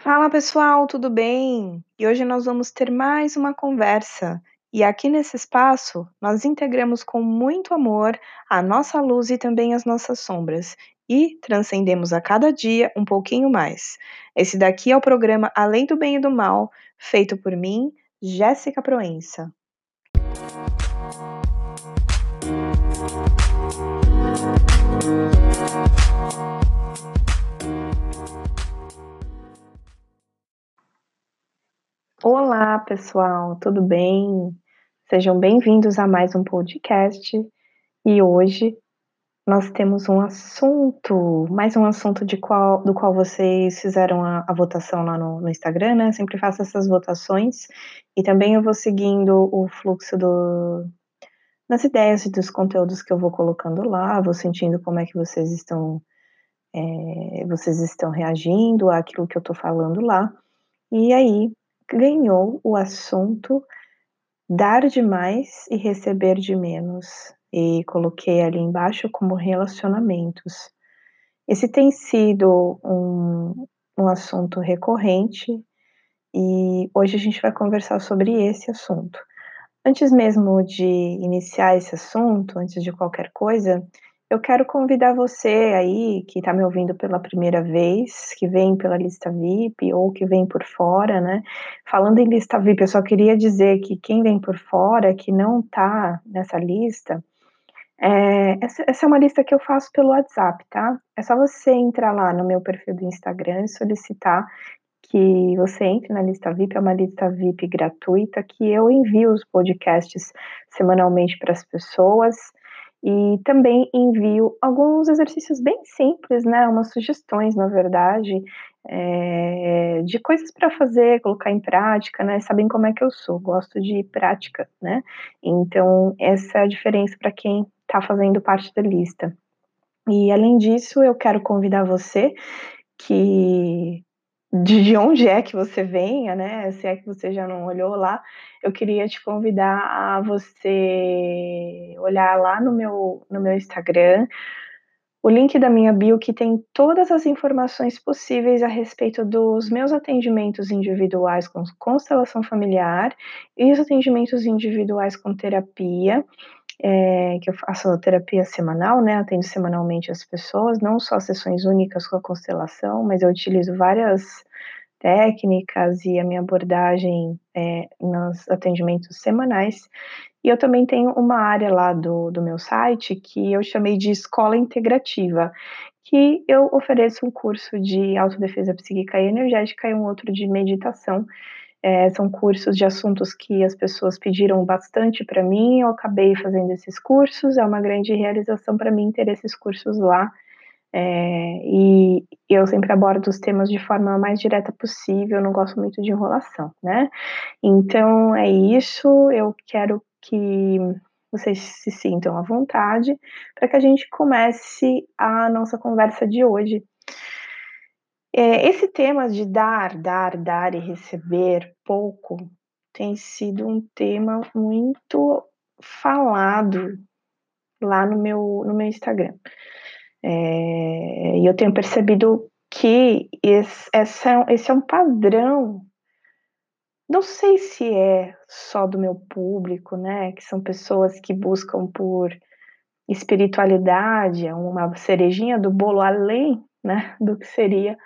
Fala pessoal, tudo bem? E hoje nós vamos ter mais uma conversa. E aqui nesse espaço, nós integramos com muito amor a nossa luz e também as nossas sombras e transcendemos a cada dia um pouquinho mais. Esse daqui é o programa Além do Bem e do Mal, feito por mim, Jéssica Proença. Olá, pessoal, tudo bem? Sejam bem-vindos a mais um podcast. E hoje nós temos um assunto, mais um assunto de qual, do qual vocês fizeram a, a votação lá no, no, Instagram, né? Sempre faço essas votações e também eu vou seguindo o fluxo do, das ideias e dos conteúdos que eu vou colocando lá, vou sentindo como é que vocês estão, é, vocês estão reagindo àquilo que eu tô falando lá. E aí, ganhou o assunto dar demais e receber de menos. E coloquei ali embaixo como relacionamentos. Esse tem sido um, um assunto recorrente e hoje a gente vai conversar sobre esse assunto. Antes mesmo de iniciar esse assunto, antes de qualquer coisa, eu quero convidar você aí que está me ouvindo pela primeira vez, que vem pela lista VIP ou que vem por fora, né? Falando em lista VIP, eu só queria dizer que quem vem por fora, que não está nessa lista, é, essa, essa, é uma lista que eu faço pelo WhatsApp, tá? É só você entrar lá no meu perfil do Instagram e solicitar que você entre na lista VIP, é uma lista VIP gratuita que eu envio os podcasts semanalmente para as pessoas. E também envio alguns exercícios bem simples, né? Umas sugestões, na verdade, é, de coisas para fazer, colocar em prática, né? Sabem como é que eu sou, gosto de prática, né? Então, essa é a diferença para quem está fazendo parte da lista. E além disso, eu quero convidar você que de onde é que você venha, né? Se é que você já não olhou lá, eu queria te convidar a você olhar lá no meu, no meu Instagram, o link da minha bio que tem todas as informações possíveis a respeito dos meus atendimentos individuais com constelação familiar e os atendimentos individuais com terapia. É, que eu faço terapia semanal, né? Atendo semanalmente as pessoas, não só sessões únicas com a constelação, mas eu utilizo várias técnicas e a minha abordagem é, nos atendimentos semanais. E eu também tenho uma área lá do, do meu site que eu chamei de Escola Integrativa, que eu ofereço um curso de autodefesa psíquica e energética e um outro de meditação. É, são cursos de assuntos que as pessoas pediram bastante para mim, eu acabei fazendo esses cursos, é uma grande realização para mim ter esses cursos lá. É, e eu sempre abordo os temas de forma mais direta possível, não gosto muito de enrolação, né? Então é isso, eu quero que vocês se sintam à vontade para que a gente comece a nossa conversa de hoje. É, esse tema de dar, dar, dar e receber pouco tem sido um tema muito falado lá no meu, no meu Instagram. É, e eu tenho percebido que esse, esse é um padrão. Não sei se é só do meu público, né? Que são pessoas que buscam por espiritualidade, uma cerejinha do bolo além, né? Do que seria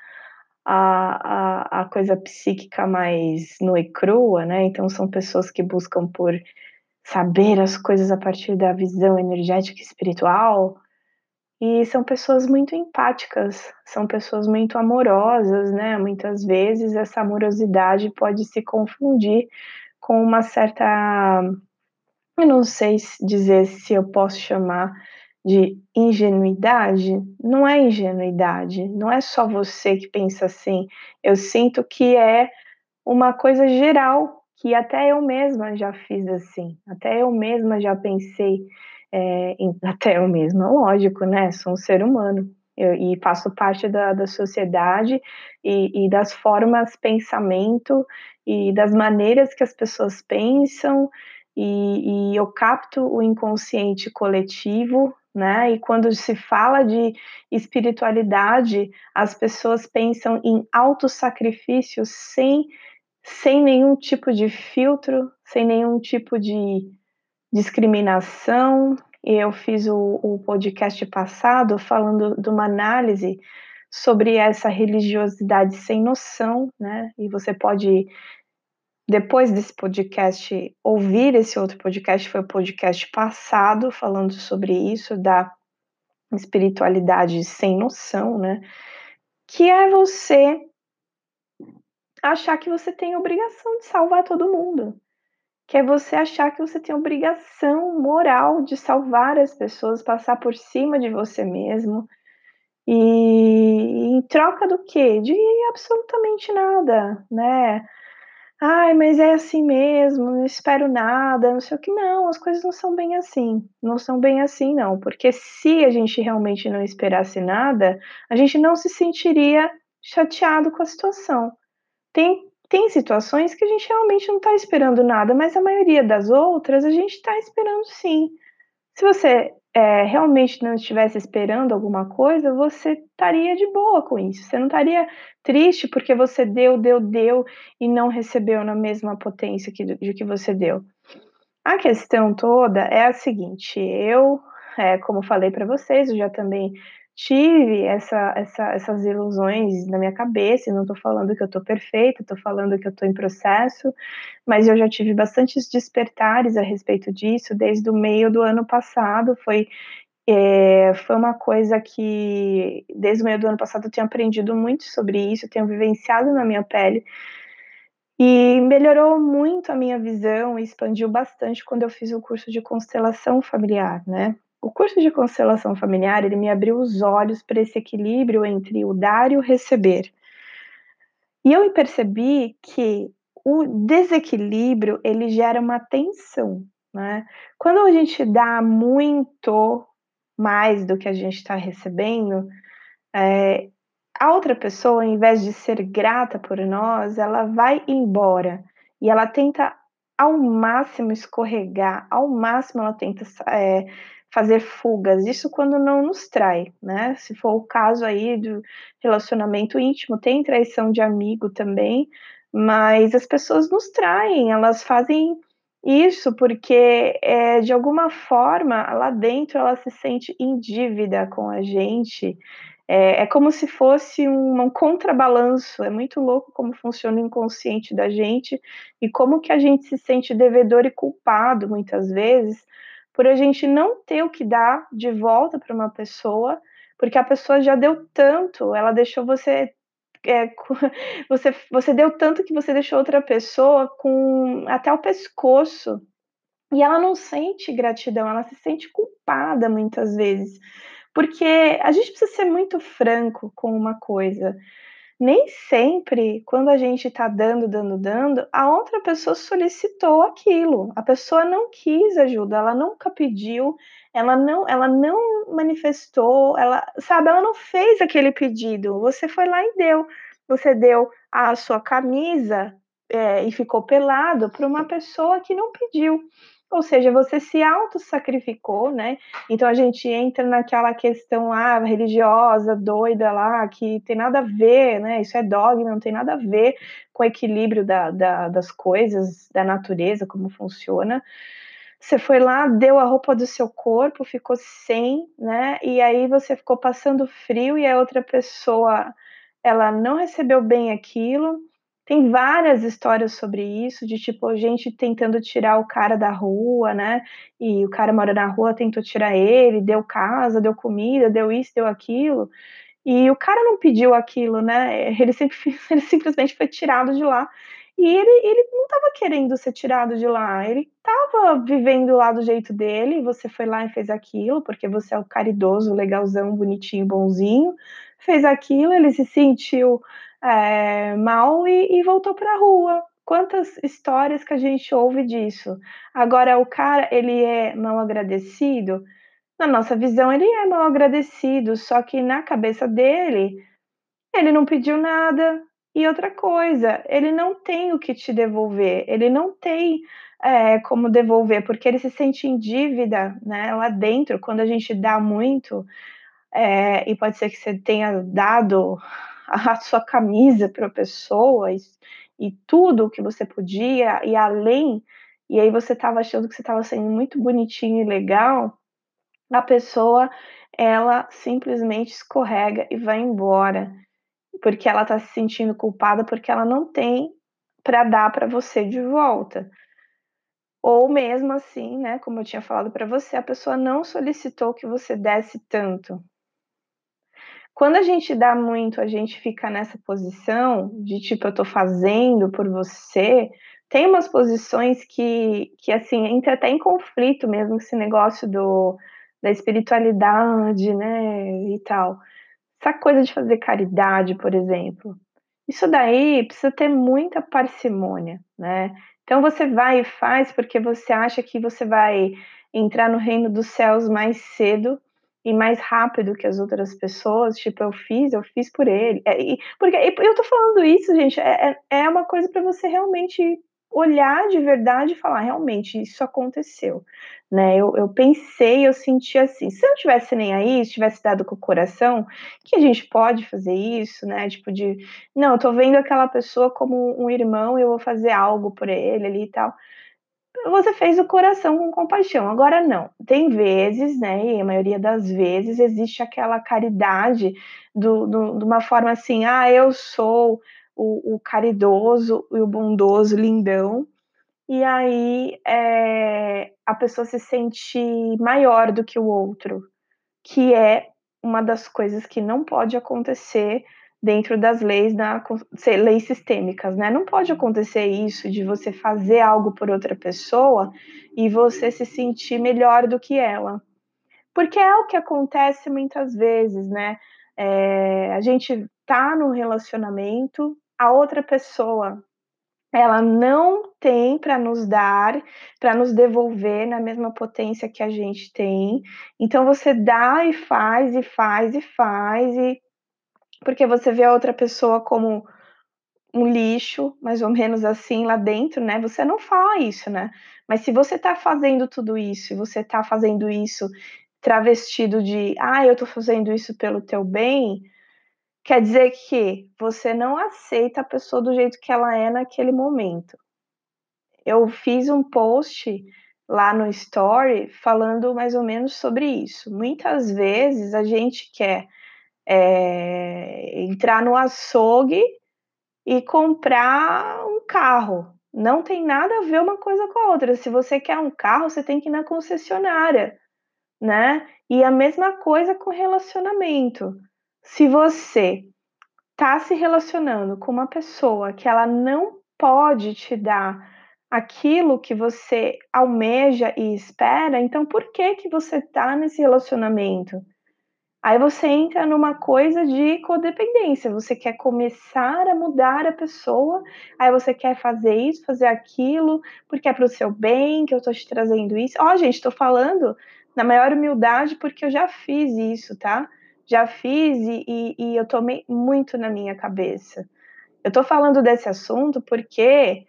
a, a, a coisa psíquica mais nua e crua, né? Então são pessoas que buscam por saber as coisas a partir da visão energética e espiritual, e são pessoas muito empáticas, são pessoas muito amorosas, né? Muitas vezes essa amorosidade pode se confundir com uma certa. Eu não sei dizer se eu posso chamar de ingenuidade. Não é ingenuidade, não é só você que pensa assim. Eu sinto que é uma coisa geral, que até eu mesma já fiz assim, até eu mesma já pensei é, até eu mesma, lógico, né? Sou um ser humano eu, e faço parte da, da sociedade e, e das formas pensamento e das maneiras que as pessoas pensam e, e, eu capto o inconsciente coletivo né? E quando se fala de espiritualidade, as pessoas pensam em autossacrifício sem, sem nenhum tipo de filtro, sem nenhum tipo de discriminação. Eu fiz o, o podcast passado falando de uma análise sobre essa religiosidade sem noção, né? E você pode depois desse podcast, ouvir esse outro podcast, foi o podcast passado, falando sobre isso, da espiritualidade sem noção, né? Que é você achar que você tem obrigação de salvar todo mundo. Que é você achar que você tem obrigação moral de salvar as pessoas, passar por cima de você mesmo. E em troca do quê? De absolutamente nada, né? Ai, mas é assim mesmo, não espero nada, não sei o que. Não, as coisas não são bem assim. Não são bem assim, não. Porque se a gente realmente não esperasse nada, a gente não se sentiria chateado com a situação. Tem, tem situações que a gente realmente não está esperando nada, mas a maioria das outras a gente está esperando sim. Se você é, realmente não estivesse esperando alguma coisa, você estaria de boa com isso. Você não estaria triste porque você deu, deu, deu e não recebeu na mesma potência que, de que você deu. A questão toda é a seguinte: eu, é, como falei para vocês, eu já também tive essa, essa, essas ilusões na minha cabeça, e não estou falando que eu estou perfeita, estou falando que eu estou em processo, mas eu já tive bastantes despertares a respeito disso desde o meio do ano passado. Foi, é, foi uma coisa que, desde o meio do ano passado, eu tenho aprendido muito sobre isso, tenho vivenciado na minha pele. E melhorou muito a minha visão expandiu bastante quando eu fiz o curso de constelação familiar, né? O curso de constelação familiar, ele me abriu os olhos para esse equilíbrio entre o dar e o receber. E eu percebi que o desequilíbrio, ele gera uma tensão, né? Quando a gente dá muito mais do que a gente está recebendo, é, a outra pessoa, ao invés de ser grata por nós, ela vai embora e ela tenta ao máximo escorregar, ao máximo ela tenta é, fazer fugas, isso quando não nos trai, né? Se for o caso aí do relacionamento íntimo, tem traição de amigo também, mas as pessoas nos traem, elas fazem isso porque é, de alguma forma lá dentro ela se sente em dívida com a gente. É, é como se fosse um, um contrabalanço. É muito louco como funciona o inconsciente da gente e como que a gente se sente devedor e culpado muitas vezes por a gente não ter o que dar de volta para uma pessoa, porque a pessoa já deu tanto, ela deixou você é, você, você deu tanto que você deixou outra pessoa com até o pescoço. E ela não sente gratidão, ela se sente culpada muitas vezes. Porque a gente precisa ser muito franco com uma coisa nem sempre, quando a gente está dando, dando, dando, a outra pessoa solicitou aquilo. A pessoa não quis ajuda, ela nunca pediu, ela não, ela não manifestou, ela, sabe, ela não fez aquele pedido. Você foi lá e deu. Você deu a sua camisa é, e ficou pelado para uma pessoa que não pediu. Ou seja, você se auto-sacrificou, né? Então a gente entra naquela questão lá ah, religiosa, doida lá, que tem nada a ver, né? Isso é dogma, não tem nada a ver com o equilíbrio da, da, das coisas, da natureza, como funciona. Você foi lá, deu a roupa do seu corpo, ficou sem, né? E aí você ficou passando frio e a outra pessoa ela não recebeu bem aquilo tem várias histórias sobre isso, de tipo, gente tentando tirar o cara da rua, né? E o cara mora na rua, tentou tirar ele, deu casa, deu comida, deu isso, deu aquilo. E o cara não pediu aquilo, né? Ele, sempre, ele simplesmente foi tirado de lá. E ele, ele não estava querendo ser tirado de lá, ele estava vivendo lá do jeito dele. Você foi lá e fez aquilo, porque você é o caridoso, legalzão, bonitinho, bonzinho. Fez aquilo, ele se sentiu é, mal e, e voltou para a rua. Quantas histórias que a gente ouve disso? Agora, o cara, ele é mal agradecido? Na nossa visão, ele é mal agradecido, só que na cabeça dele, ele não pediu nada, E outra coisa, ele não tem o que te devolver, ele não tem é, como devolver, porque ele se sente em dívida, né? Lá dentro, quando a gente dá muito, é, e pode ser que você tenha dado a sua camisa para a pessoa e, e tudo o que você podia, e além, e aí você estava achando que você estava sendo muito bonitinho e legal, a pessoa ela simplesmente escorrega e vai embora porque ela está se sentindo culpada porque ela não tem para dar para você de volta. Ou mesmo assim, né, como eu tinha falado para você, a pessoa não solicitou que você desse tanto. Quando a gente dá muito, a gente fica nessa posição de tipo, eu tô fazendo por você. Tem umas posições que, que assim, entra até em conflito mesmo esse negócio do, da espiritualidade, né, e tal. Essa coisa de fazer caridade, por exemplo, isso daí precisa ter muita parcimônia, né? Então você vai e faz porque você acha que você vai entrar no reino dos céus mais cedo e mais rápido que as outras pessoas. Tipo, eu fiz, eu fiz por ele. É, e, porque eu tô falando isso, gente, é, é, é uma coisa para você realmente olhar de verdade e falar, realmente, isso aconteceu, né? Eu, eu pensei, eu senti assim, se eu tivesse nem aí, se tivesse dado com o coração, que a gente pode fazer isso, né? Tipo de, não, eu tô vendo aquela pessoa como um irmão e eu vou fazer algo por ele ali e tal. Você fez o coração com compaixão. Agora não. Tem vezes, né? E a maioria das vezes existe aquela caridade do, do, de uma forma assim, ah, eu sou o, o caridoso e o bondoso lindão, e aí é, a pessoa se sente maior do que o outro, que é uma das coisas que não pode acontecer dentro das leis da leis sistêmicas, né? Não pode acontecer isso de você fazer algo por outra pessoa e você se sentir melhor do que ela, porque é o que acontece muitas vezes, né? É, a gente tá num relacionamento a outra pessoa ela não tem para nos dar, para nos devolver na mesma potência que a gente tem. Então você dá e faz e faz e faz e porque você vê a outra pessoa como um lixo, mais ou menos assim lá dentro, né? Você não fala isso, né? Mas se você tá fazendo tudo isso, e você tá fazendo isso travestido de, ah, eu tô fazendo isso pelo teu bem, Quer dizer que você não aceita a pessoa do jeito que ela é naquele momento. Eu fiz um post lá no story falando mais ou menos sobre isso. Muitas vezes a gente quer é, entrar no açougue e comprar um carro. Não tem nada a ver uma coisa com a outra. Se você quer um carro, você tem que ir na concessionária, né? E a mesma coisa com relacionamento se você está se relacionando com uma pessoa que ela não pode te dar aquilo que você almeja e espera, então por que que você está nesse relacionamento? Aí você entra numa coisa de codependência. Você quer começar a mudar a pessoa, aí você quer fazer isso, fazer aquilo, porque é para o seu bem que eu estou te trazendo isso. Ó, oh, gente, estou falando na maior humildade porque eu já fiz isso, tá? já fiz e, e, e eu tomei muito na minha cabeça. Eu tô falando desse assunto porque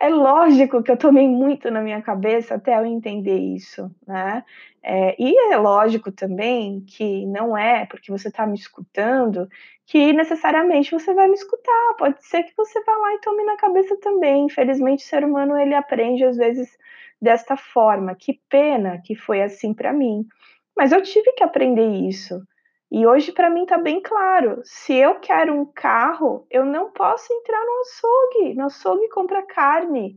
é lógico que eu tomei muito na minha cabeça até eu entender isso, né? É, e é lógico também que não é porque você está me escutando que necessariamente você vai me escutar. Pode ser que você vá lá e tome na cabeça também. Infelizmente, o ser humano ele aprende às vezes desta forma. Que pena que foi assim para mim. Mas eu tive que aprender isso. E hoje para mim está bem claro. Se eu quero um carro, eu não posso entrar no açougue. No açougue compra carne.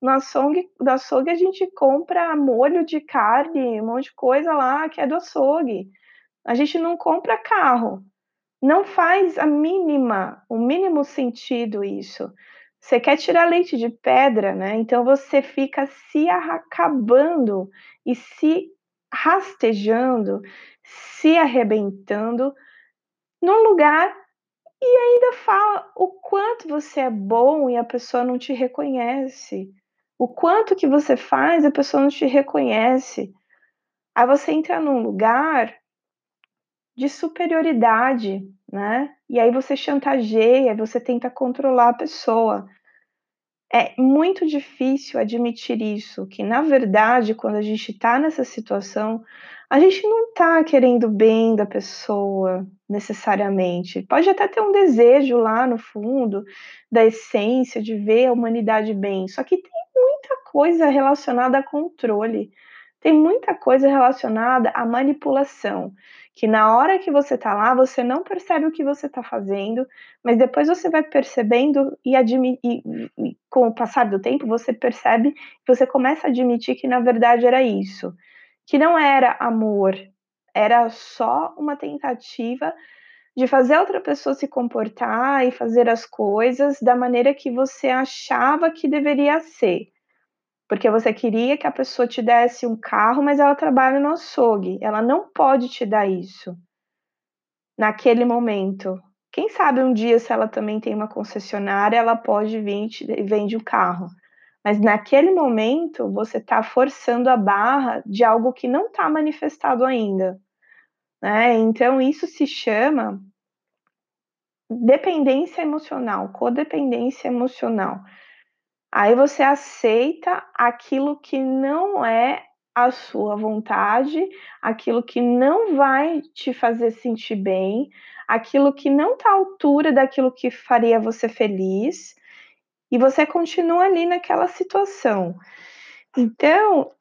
No açougue, no açougue a gente compra molho de carne, um monte de coisa lá que é do açougue. A gente não compra carro. Não faz a mínima, o mínimo sentido isso. Você quer tirar leite de pedra, né? Então você fica se acabando e se rastejando, se arrebentando num lugar e ainda fala o quanto você é bom e a pessoa não te reconhece. O quanto que você faz, a pessoa não te reconhece. Aí você entra num lugar de superioridade, né? E aí você chantageia, você tenta controlar a pessoa. É muito difícil admitir isso, que na verdade, quando a gente está nessa situação, a gente não está querendo o bem da pessoa necessariamente. Pode até ter um desejo lá no fundo, da essência, de ver a humanidade bem, só que tem muita coisa relacionada a controle, tem muita coisa relacionada à manipulação que na hora que você tá lá, você não percebe o que você tá fazendo, mas depois você vai percebendo e, e, e com o passar do tempo você percebe, você começa a admitir que na verdade era isso, que não era amor, era só uma tentativa de fazer outra pessoa se comportar e fazer as coisas da maneira que você achava que deveria ser. Porque você queria que a pessoa te desse um carro, mas ela trabalha no açougue. Ela não pode te dar isso naquele momento. Quem sabe um dia, se ela também tem uma concessionária, ela pode vir e vende o um carro. Mas naquele momento, você está forçando a barra de algo que não está manifestado ainda. Né? Então, isso se chama dependência emocional, codependência emocional. Aí você aceita aquilo que não é a sua vontade, aquilo que não vai te fazer sentir bem, aquilo que não está à altura daquilo que faria você feliz, e você continua ali naquela situação. Então,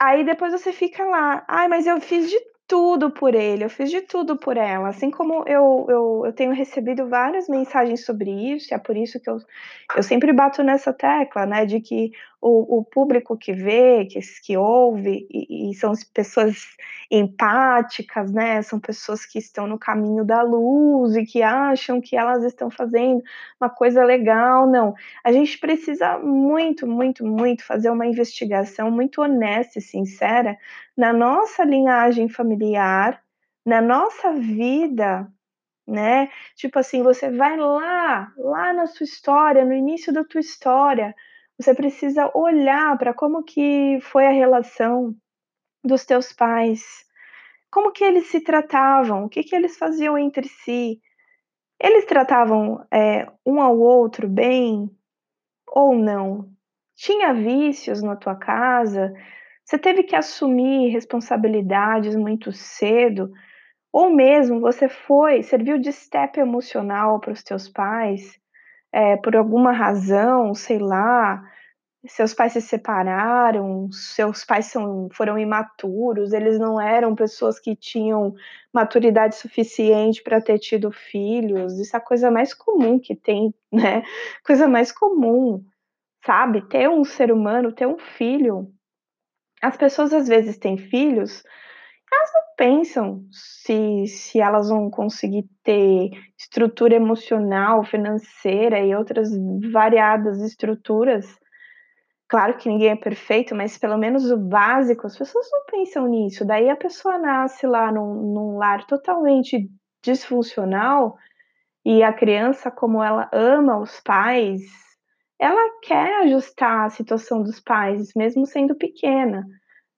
aí depois você fica lá, ai, mas eu fiz de tudo por ele, eu fiz de tudo por ela. Assim como eu, eu, eu tenho recebido várias mensagens sobre isso, é por isso que eu, eu sempre bato nessa tecla, né, de que o, o público que vê, que, que ouve, e, e, são pessoas empáticas, né, são pessoas que estão no caminho da luz e que acham que elas estão fazendo uma coisa legal, não. A gente precisa muito, muito, muito fazer uma investigação muito honesta e sincera na nossa linhagem familiar, na nossa vida né? Tipo assim, você vai lá, lá na sua história, no início da tua história, você precisa olhar para como que foi a relação dos teus pais, como que eles se tratavam, o que que eles faziam entre si. Eles tratavam é, um ao outro bem ou não? Tinha vícios na tua casa? Você teve que assumir responsabilidades muito cedo? Ou mesmo você foi, serviu de step emocional para os teus pais? É, por alguma razão, sei lá, seus pais se separaram, seus pais são, foram imaturos, eles não eram pessoas que tinham maturidade suficiente para ter tido filhos. Isso é a coisa mais comum que tem, né? Coisa mais comum, sabe? Ter um ser humano, ter um filho. As pessoas às vezes têm filhos elas não pensam se, se elas vão conseguir ter estrutura emocional, financeira e outras variadas estruturas. Claro que ninguém é perfeito, mas pelo menos o básico, as pessoas não pensam nisso. Daí a pessoa nasce lá num, num lar totalmente disfuncional e a criança, como ela ama os pais, ela quer ajustar a situação dos pais, mesmo sendo pequena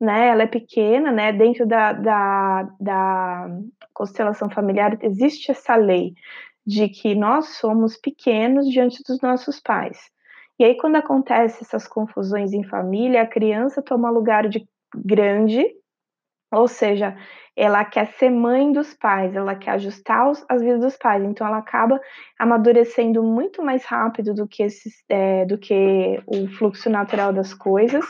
né, ela é pequena, né, dentro da, da, da constelação familiar existe essa lei de que nós somos pequenos diante dos nossos pais. E aí, quando acontece essas confusões em família, a criança toma lugar de grande, ou seja, ela quer ser mãe dos pais, ela quer ajustar os, as vidas dos pais, então ela acaba amadurecendo muito mais rápido do que, esses, é, do que o fluxo natural das coisas,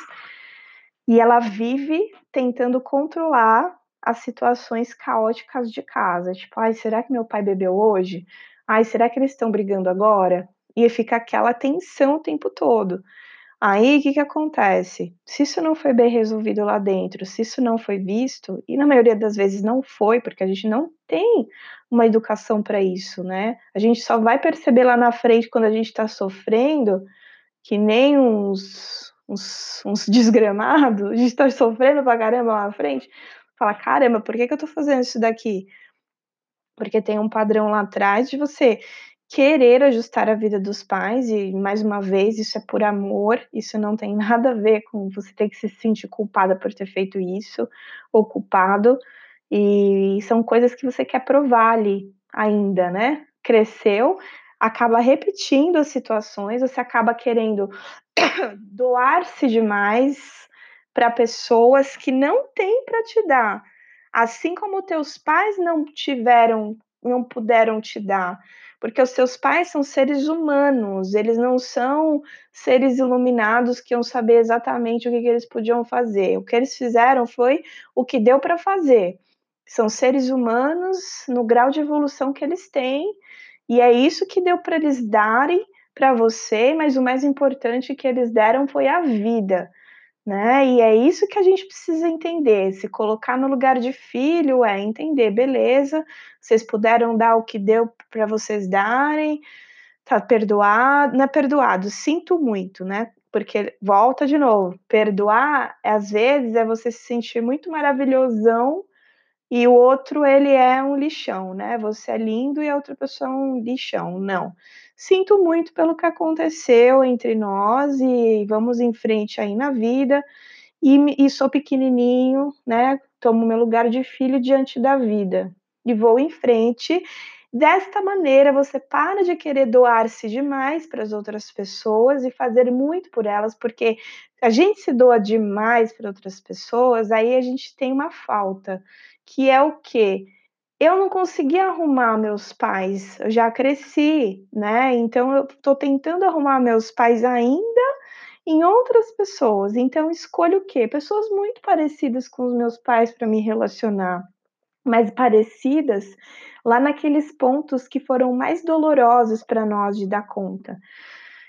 e ela vive tentando controlar as situações caóticas de casa. Tipo, ai, será que meu pai bebeu hoje? Ai, será que eles estão brigando agora? E fica aquela tensão o tempo todo. Aí o que, que acontece? Se isso não foi bem resolvido lá dentro, se isso não foi visto, e na maioria das vezes não foi, porque a gente não tem uma educação para isso, né? A gente só vai perceber lá na frente quando a gente está sofrendo, que nem uns, uns, uns desgramados, a gente tá sofrendo pra caramba lá na frente, fala, caramba, por que, que eu tô fazendo isso daqui? Porque tem um padrão lá atrás de você querer ajustar a vida dos pais, e mais uma vez, isso é por amor, isso não tem nada a ver com você ter que se sentir culpada por ter feito isso, ou culpado, E são coisas que você quer provar ali ainda, né? Cresceu, acaba repetindo as situações, você acaba querendo doar-se demais para pessoas que não têm para te dar. Assim como teus pais não tiveram, não puderam te dar, porque os seus pais são seres humanos, eles não são seres iluminados que iam saber exatamente o que, que eles podiam fazer. O que eles fizeram foi o que deu para fazer. São seres humanos no grau de evolução que eles têm, e é isso que deu para eles darem para você, mas o mais importante que eles deram foi a vida né? E é isso que a gente precisa entender. Se colocar no lugar de filho é entender, beleza, vocês puderam dar o que deu para vocês darem, tá perdoado, não é perdoado, sinto muito, né? Porque volta de novo, perdoar às vezes é você se sentir muito maravilhosão e o outro ele é um lixão, né? Você é lindo e a outra pessoa é um lixão. Não. Sinto muito pelo que aconteceu entre nós e vamos em frente aí na vida. E, e sou pequenininho, né? Tomo meu lugar de filho diante da vida e vou em frente. Desta maneira, você para de querer doar-se demais para as outras pessoas e fazer muito por elas, porque a gente se doa demais para outras pessoas, aí a gente tem uma falta que é o quê? Eu não consegui arrumar meus pais, eu já cresci, né? Então eu estou tentando arrumar meus pais ainda em outras pessoas. Então escolho o quê? Pessoas muito parecidas com os meus pais para me relacionar, mas parecidas lá naqueles pontos que foram mais dolorosos para nós de dar conta.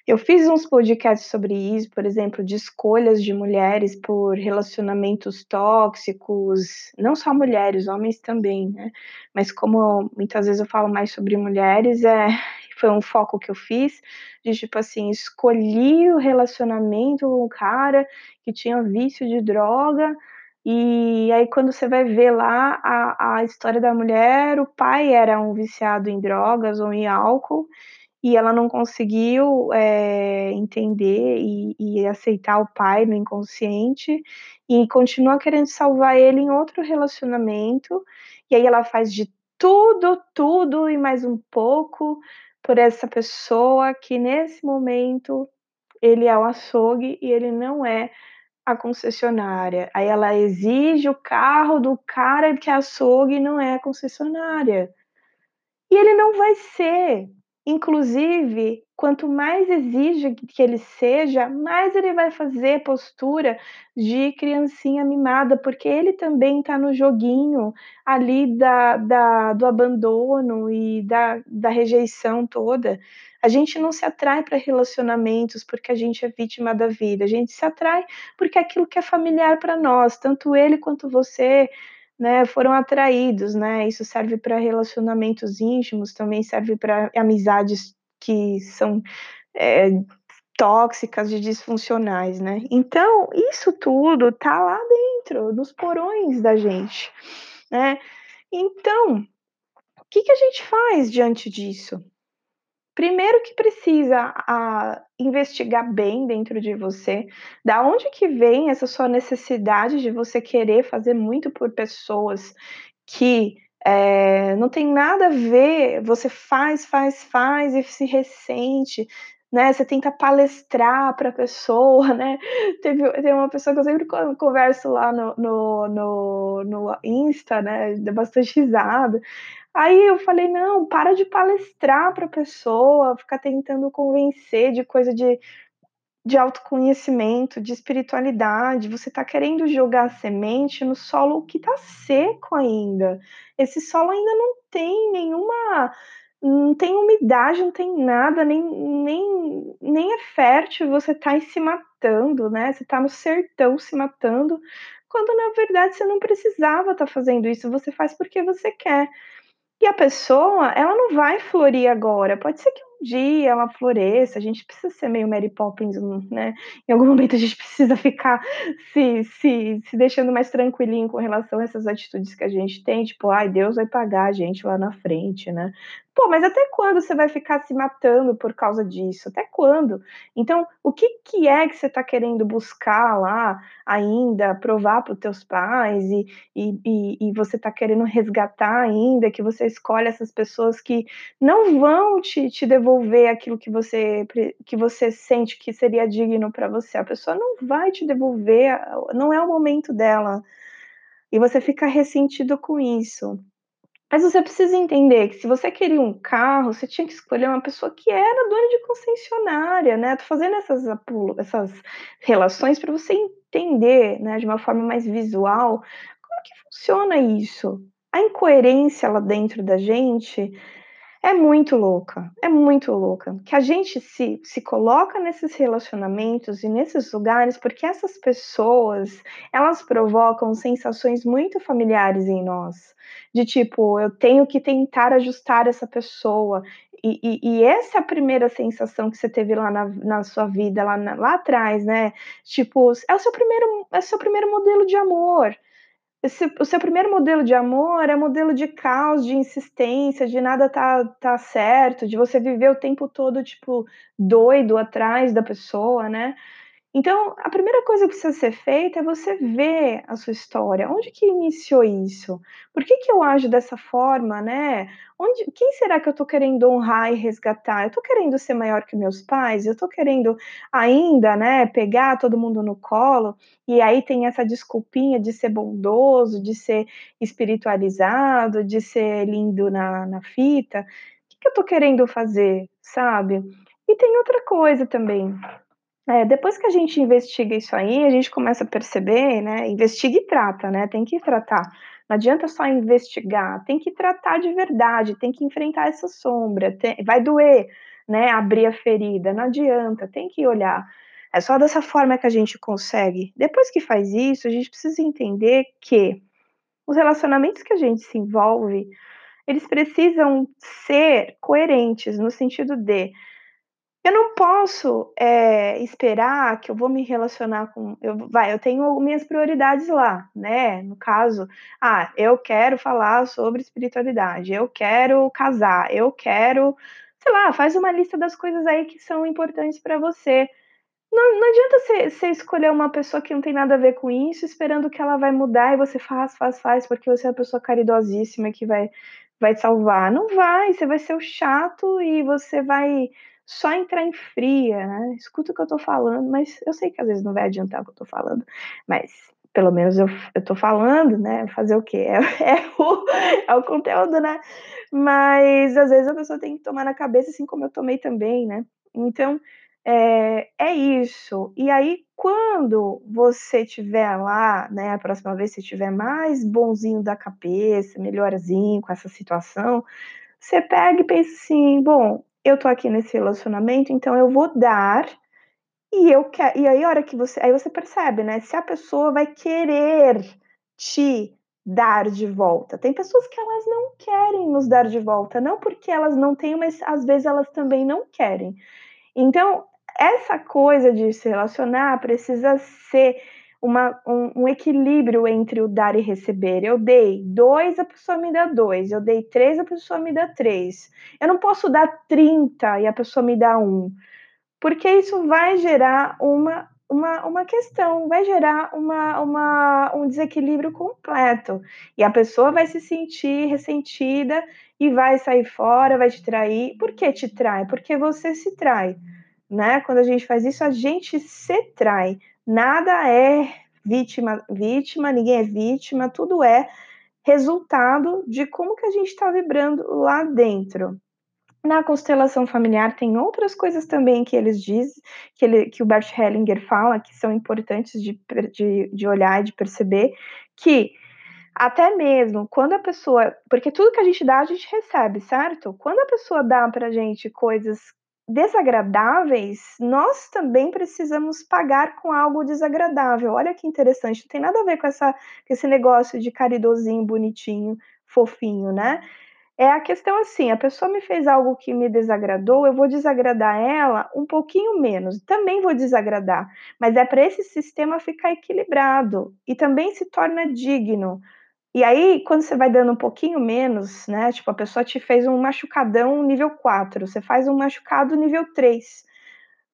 Eu fiz uns podcasts sobre isso, por exemplo, de escolhas de mulheres por relacionamentos tóxicos, não só mulheres, homens também, né? Mas como muitas vezes eu falo mais sobre mulheres, é, foi um foco que eu fiz, de tipo assim, escolhi o relacionamento com um cara que tinha vício de droga, e aí, quando você vai ver lá a, a história da mulher, o pai era um viciado em drogas ou em álcool, e ela não conseguiu é, entender e, e, aceitar o pai no inconsciente e continua querendo salvar ele em outro relacionamento e aí ela faz de tudo, tudo e mais um pouco por essa pessoa que nesse momento ele é o açougue e ele não é a concessionária. Aí ela exige o carro do cara que é açougue não é concessionária. E ele não vai ser, Inclusive, quanto mais exige que ele seja, mais ele vai fazer postura de criancinha mimada, porque ele também está no joguinho ali da, da, do abandono e da, da rejeição toda. A gente não se atrai para relacionamentos porque a gente é vítima da vida, a gente se atrai porque é aquilo que é familiar para nós, tanto ele quanto você né, foram atraídos, né? Isso serve para relacionamentos íntimos, também serve para amizades que são é, tóxicas e disfuncionais, né? Então, isso tudo tá lá dentro, nos porões da gente, né? Então, o que, que a gente faz diante disso? Primeiro que precisa a, investigar bem dentro de você, da onde que vem essa sua necessidade de você querer fazer muito por pessoas que é, não tem nada a ver, você faz, faz, faz e se ressente, né? Você tenta palestrar para a pessoa, né? Teve, tem uma pessoa que eu sempre converso lá no, no, no, no Insta, né? Dá bastante risada. Aí eu falei: "Não, para de palestrar para a pessoa, ficar tentando convencer de coisa de de autoconhecimento, de espiritualidade, você está querendo jogar semente no solo que está seco ainda. Esse solo ainda não tem nenhuma não tem umidade, não tem nada, nem nem nem é fértil, você está se matando, né, você está no sertão se matando, quando na verdade você não precisava estar tá fazendo isso, você faz porque você quer. E a pessoa, ela não vai florir agora. Pode ser que um dia ela floresça. A gente precisa ser meio Mary Poppins, né? Em algum momento a gente precisa ficar se, se, se deixando mais tranquilinho com relação a essas atitudes que a gente tem, tipo, ai, Deus vai pagar a gente lá na frente, né? Pô, mas até quando você vai ficar se matando por causa disso? Até quando? Então, o que, que é que você está querendo buscar lá ainda, provar para os teus pais e, e, e, você está querendo resgatar ainda, que você escolhe essas pessoas que não vão te, te devolver aquilo que você, que você sente que seria digno para você. A pessoa não vai te devolver, não é o momento dela. E você fica ressentido com isso. Mas você precisa entender que se você queria um carro, você tinha que escolher uma pessoa que era dona de concessionária, né? Tô fazendo essas, essas relações para você entender, né, de uma forma mais visual, como que funciona isso. A incoerência lá dentro da gente é muito louca, é muito louca. Que a gente se, se coloca nesses relacionamentos e nesses lugares porque essas pessoas, elas provocam sensações muito familiares em nós. De tipo, eu tenho que tentar ajustar essa pessoa. E, e, e essa é a primeira sensação que você teve lá na, na sua vida, lá, na, lá atrás, né? Tipo, é o seu primeiro, é o seu primeiro modelo de amor esse, o seu primeiro modelo de amor é modelo de caos, de insistência, de nada tá, tá certo, de você viver o tempo todo, tipo, doido atrás da pessoa, né? Então, a primeira coisa que precisa ser feita é você ver a sua história. Onde que iniciou isso? Por que, que eu ajo dessa forma, né? Onde, quem será que eu estou querendo honrar e resgatar? Eu estou querendo ser maior que meus pais? Eu estou querendo ainda, né, pegar todo mundo no colo? E aí tem essa desculpinha de ser bondoso, de ser espiritualizado, de ser lindo na, na fita. O que, que eu estou querendo fazer, sabe? E tem outra coisa também é, depois que a gente investiga isso aí, a gente começa a perceber, né? Investiga e trata, né? Tem que tratar. Não adianta só investigar, tem que tratar de verdade, tem que enfrentar essa sombra. Tem, vai doer, né? Abrir a ferida, não adianta, tem que olhar. É só dessa forma que a gente consegue. Depois que faz isso, a gente precisa entender que os relacionamentos que a gente se envolve, eles precisam ser coerentes no sentido de eu não posso é, esperar que eu vou me relacionar com. Eu, vai, eu tenho minhas prioridades lá, né? No caso, ah, eu quero falar sobre espiritualidade, eu quero casar, eu quero, sei lá, faz uma lista das coisas aí que são importantes para você. Não, não adianta você, escolher uma pessoa que não tem nada a ver com isso, esperando que ela vai mudar e você faz, faz, faz, porque você é uma pessoa caridosíssima que vai, vai salvar. Não vai, você vai ser o chato e você vai só entrar em fria, né? Escuta o que eu tô falando, mas eu sei que às vezes não vai adiantar o que eu tô falando, mas pelo menos eu, eu tô falando, né? Fazer o quê? É, é, o, é o conteúdo, né? Mas às vezes a pessoa tem que tomar na cabeça, assim como eu tomei também, né? Então, é, é isso. E aí, quando você tiver lá, né, a próxima vez, se tiver mais bonzinho da cabeça, melhorzinho com essa situação, você pega e pensa assim: bom, eu tô aqui nesse relacionamento, então eu vou dar e eu quero. E aí, a hora que você. Aí você percebe, né? Se a pessoa vai querer te dar de volta. Tem pessoas que elas não querem nos dar de volta, não porque elas não têm, mas às vezes elas também não querem. Então, essa coisa de se relacionar precisa ser uma, um, um, equilíbrio entre o dar e receber. Eu dei dois, a pessoa me dá dois. Eu dei três, a pessoa me dá três. Eu não posso dar 30 e a pessoa me dá um. Porque isso vai gerar uma, uma, uma questão, vai gerar uma, uma, um desequilíbrio completo. E a pessoa vai se sentir ressentida e vai sair fora, vai te trair. Por que te trai? Porque você se trai. Né? Quando a gente faz isso, a gente se trai nada é vítima, vítima, ninguém é vítima, tudo é resultado de como que a gente está vibrando lá dentro. Na constelação familiar tem outras coisas também que eles dizem, que, ele, que o Bert Hellinger fala, que são importantes de, de, de olhar e de perceber, que até mesmo quando a pessoa. Porque tudo que a gente dá, a gente recebe, certo? Quando a pessoa dá pra gente coisas desagradáveis, nós também precisamos pagar com algo desagradável. Olha que interessante, não tem nada a ver com, essa, com esse negócio de caridosinho, bonitinho, fofinho, né? É a questão assim, a pessoa me fez algo que me desagradou, eu vou desagradar ela um pouquinho menos, também vou desagradar, mas é para esse sistema ficar equilibrado e também se torna digno. E aí, quando você vai dando um pouquinho menos, né, tipo, a pessoa te fez um machucadão nível 4, você faz um machucado nível 3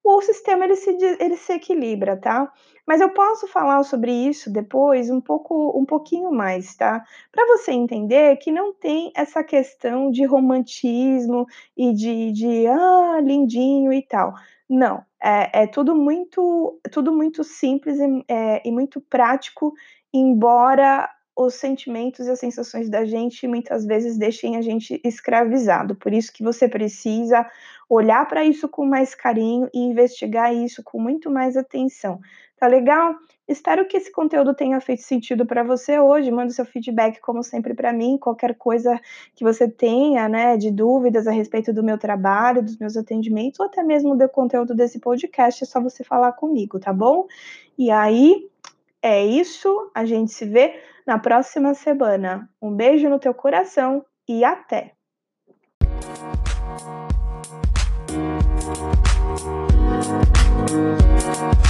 o sistema ele se, ele se equilibra, tá? Mas eu posso falar sobre isso depois um pouco, um pouquinho mais, tá? Para você entender que não tem essa questão de romantismo e de, de ah, lindinho e tal. Não, é, é tudo muito, tudo muito simples e, é, e muito prático, embora os sentimentos e as sensações da gente muitas vezes deixem a gente escravizado. Por isso que você precisa olhar para isso com mais carinho e investigar isso com muito mais atenção. Tá legal? Espero que esse conteúdo tenha feito sentido para você hoje. Manda seu feedback, como sempre, para mim. Qualquer coisa que você tenha, né, de dúvidas a respeito do meu trabalho, dos meus atendimentos, ou até mesmo do conteúdo desse podcast, é só você falar comigo, tá bom? E aí, é isso. A gente se vê na próxima semana. Um beijo no teu coração e até! Música